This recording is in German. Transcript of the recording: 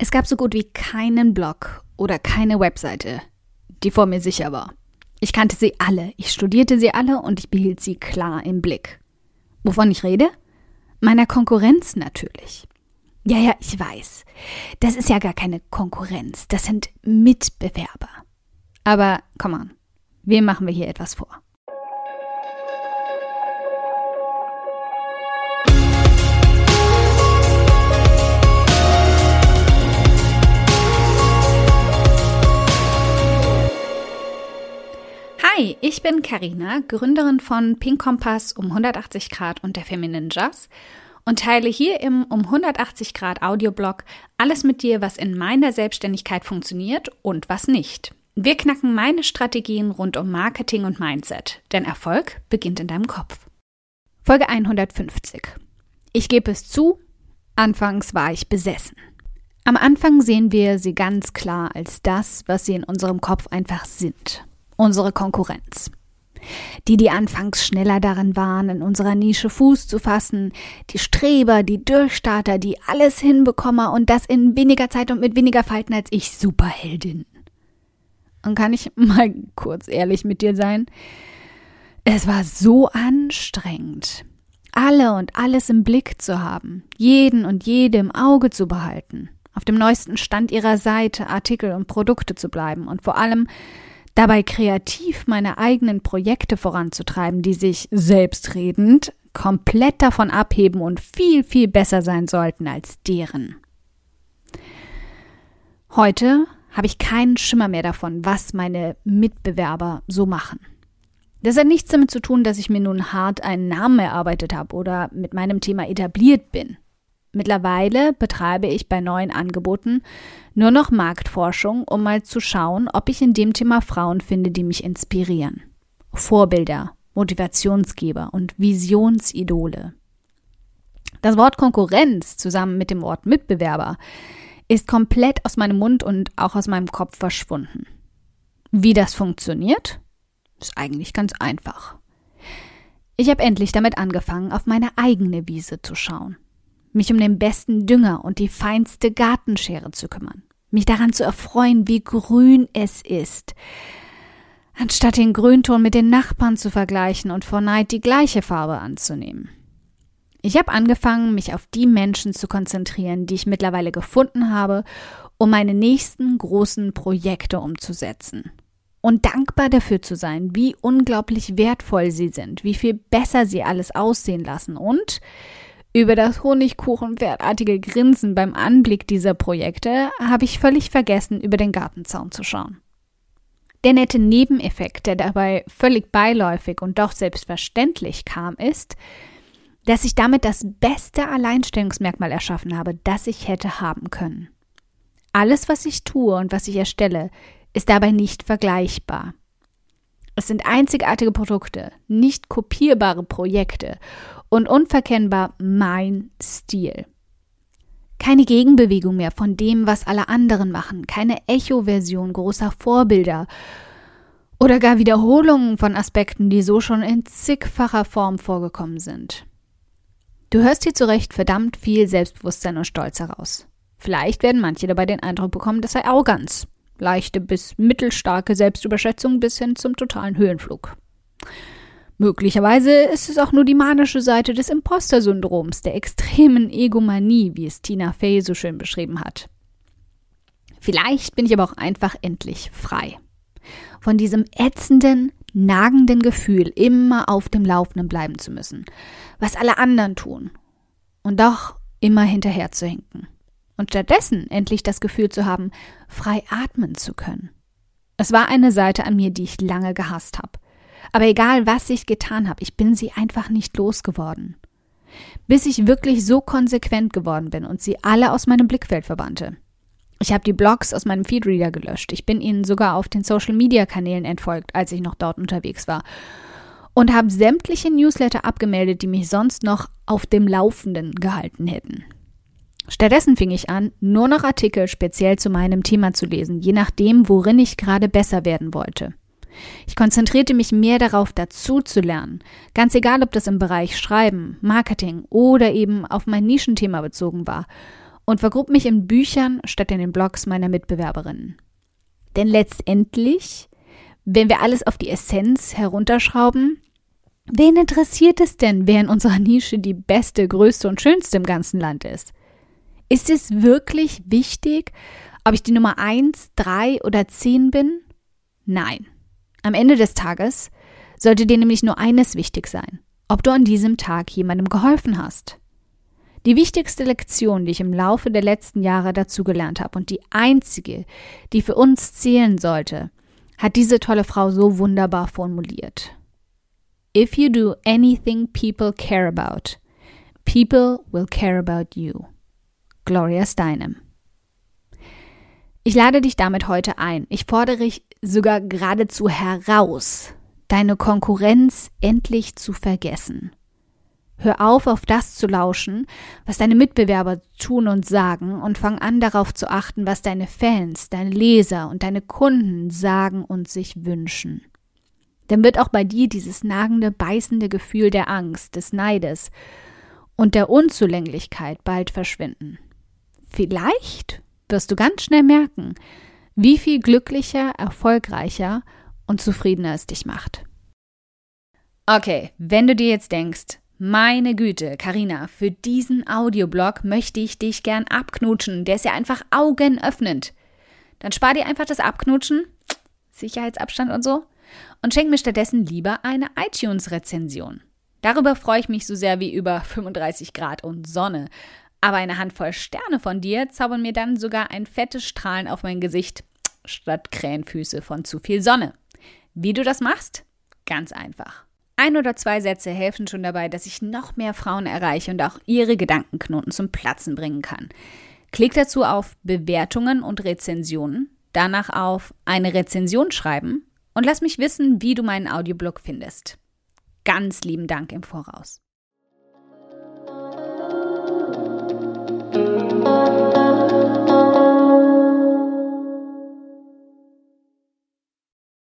Es gab so gut wie keinen Blog oder keine Webseite, die vor mir sicher war. Ich kannte sie alle, ich studierte sie alle und ich behielt sie klar im Blick. Wovon ich rede? Meiner Konkurrenz natürlich. Ja, ja, ich weiß. Das ist ja gar keine Konkurrenz, das sind Mitbewerber. Aber komm an, wem machen wir hier etwas vor? Bin Karina, Gründerin von Pink Kompass um 180 Grad und der Feminine Jazz und teile hier im um 180 Grad Audioblog alles mit dir, was in meiner Selbstständigkeit funktioniert und was nicht. Wir knacken meine Strategien rund um Marketing und Mindset, denn Erfolg beginnt in deinem Kopf. Folge 150. Ich gebe es zu, anfangs war ich besessen. Am Anfang sehen wir sie ganz klar als das, was sie in unserem Kopf einfach sind unsere Konkurrenz. Die, die anfangs schneller darin waren, in unserer Nische Fuß zu fassen, die Streber, die Durchstarter, die alles hinbekommen und das in weniger Zeit und mit weniger Falten als ich, Superheldin. Und kann ich mal kurz ehrlich mit dir sein? Es war so anstrengend, alle und alles im Blick zu haben, jeden und jede im Auge zu behalten, auf dem neuesten Stand ihrer Seite, Artikel und Produkte zu bleiben und vor allem dabei kreativ meine eigenen Projekte voranzutreiben, die sich selbstredend komplett davon abheben und viel, viel besser sein sollten als deren. Heute habe ich keinen Schimmer mehr davon, was meine Mitbewerber so machen. Das hat nichts damit zu tun, dass ich mir nun hart einen Namen erarbeitet habe oder mit meinem Thema etabliert bin. Mittlerweile betreibe ich bei neuen Angeboten nur noch Marktforschung, um mal zu schauen, ob ich in dem Thema Frauen finde, die mich inspirieren. Vorbilder, Motivationsgeber und Visionsidole. Das Wort Konkurrenz zusammen mit dem Wort Mitbewerber ist komplett aus meinem Mund und auch aus meinem Kopf verschwunden. Wie das funktioniert? Ist eigentlich ganz einfach. Ich habe endlich damit angefangen, auf meine eigene Wiese zu schauen mich um den besten Dünger und die feinste Gartenschere zu kümmern, mich daran zu erfreuen, wie grün es ist, anstatt den Grünton mit den Nachbarn zu vergleichen und vor Neid die gleiche Farbe anzunehmen. Ich habe angefangen, mich auf die Menschen zu konzentrieren, die ich mittlerweile gefunden habe, um meine nächsten großen Projekte umzusetzen. Und dankbar dafür zu sein, wie unglaublich wertvoll sie sind, wie viel besser sie alles aussehen lassen und über das Honigkuchenpferdartige Grinsen beim Anblick dieser Projekte habe ich völlig vergessen, über den Gartenzaun zu schauen. Der nette Nebeneffekt, der dabei völlig beiläufig und doch selbstverständlich kam, ist, dass ich damit das beste Alleinstellungsmerkmal erschaffen habe, das ich hätte haben können. Alles, was ich tue und was ich erstelle, ist dabei nicht vergleichbar. Es sind einzigartige Produkte, nicht kopierbare Projekte und unverkennbar mein Stil. Keine Gegenbewegung mehr von dem, was alle anderen machen, keine Echo-Version großer Vorbilder oder gar Wiederholungen von Aspekten, die so schon in zigfacher Form vorgekommen sind. Du hörst hier zu Recht verdammt viel Selbstbewusstsein und Stolz heraus. Vielleicht werden manche dabei den Eindruck bekommen, das sei Arroganz. Leichte bis mittelstarke Selbstüberschätzung bis hin zum totalen Höhenflug. Möglicherweise ist es auch nur die manische Seite des Imposter-Syndroms, der extremen Egomanie, wie es Tina Fey so schön beschrieben hat. Vielleicht bin ich aber auch einfach endlich frei. Von diesem ätzenden, nagenden Gefühl, immer auf dem Laufenden bleiben zu müssen, was alle anderen tun, und doch immer hinterher zu hinken. Und stattdessen endlich das Gefühl zu haben, frei atmen zu können. Es war eine Seite an mir, die ich lange gehasst habe aber egal, was ich getan habe, ich bin sie einfach nicht losgeworden. Bis ich wirklich so konsequent geworden bin und sie alle aus meinem Blickfeld verbannte. Ich habe die Blogs aus meinem Feedreader gelöscht. Ich bin ihnen sogar auf den Social-Media-Kanälen entfolgt, als ich noch dort unterwegs war. Und habe sämtliche Newsletter abgemeldet, die mich sonst noch auf dem Laufenden gehalten hätten. Stattdessen fing ich an, nur noch Artikel speziell zu meinem Thema zu lesen, je nachdem, worin ich gerade besser werden wollte. Ich konzentrierte mich mehr darauf, dazu zu lernen. Ganz egal, ob das im Bereich Schreiben, Marketing oder eben auf mein Nischenthema bezogen war. und vergrub mich in Büchern statt in den Blogs meiner Mitbewerberinnen. Denn letztendlich, wenn wir alles auf die Essenz herunterschrauben, wen interessiert es denn, wer in unserer Nische die beste, größte und schönste im ganzen Land ist? Ist es wirklich wichtig, ob ich die Nummer 1, 3 oder 10 bin? Nein. Am Ende des Tages sollte dir nämlich nur eines wichtig sein, ob du an diesem Tag jemandem geholfen hast. Die wichtigste Lektion, die ich im Laufe der letzten Jahre dazugelernt habe und die einzige, die für uns zählen sollte, hat diese tolle Frau so wunderbar formuliert. If you do anything people care about, people will care about you. Gloria Steinem. Ich lade dich damit heute ein. Ich fordere dich sogar geradezu heraus, deine Konkurrenz endlich zu vergessen. Hör auf, auf das zu lauschen, was deine Mitbewerber tun und sagen, und fang an darauf zu achten, was deine Fans, deine Leser und deine Kunden sagen und sich wünschen. Dann wird auch bei dir dieses nagende, beißende Gefühl der Angst, des Neides und der Unzulänglichkeit bald verschwinden. Vielleicht wirst du ganz schnell merken, wie viel glücklicher, erfolgreicher und zufriedener es dich macht. Okay, wenn du dir jetzt denkst, meine Güte, Karina, für diesen Audioblog möchte ich dich gern abknutschen. Der ist ja einfach augenöffnend. Dann spar dir einfach das Abknutschen, Sicherheitsabstand und so, und schenk mir stattdessen lieber eine iTunes-Rezension. Darüber freue ich mich so sehr wie über 35 Grad und Sonne. Aber eine Handvoll Sterne von dir zaubern mir dann sogar ein fettes Strahlen auf mein Gesicht statt Krähenfüße von zu viel Sonne. Wie du das machst? Ganz einfach. Ein oder zwei Sätze helfen schon dabei, dass ich noch mehr Frauen erreiche und auch ihre Gedankenknoten zum Platzen bringen kann. Klick dazu auf Bewertungen und Rezensionen, danach auf eine Rezension schreiben und lass mich wissen, wie du meinen Audioblog findest. Ganz lieben Dank im Voraus. Thank you.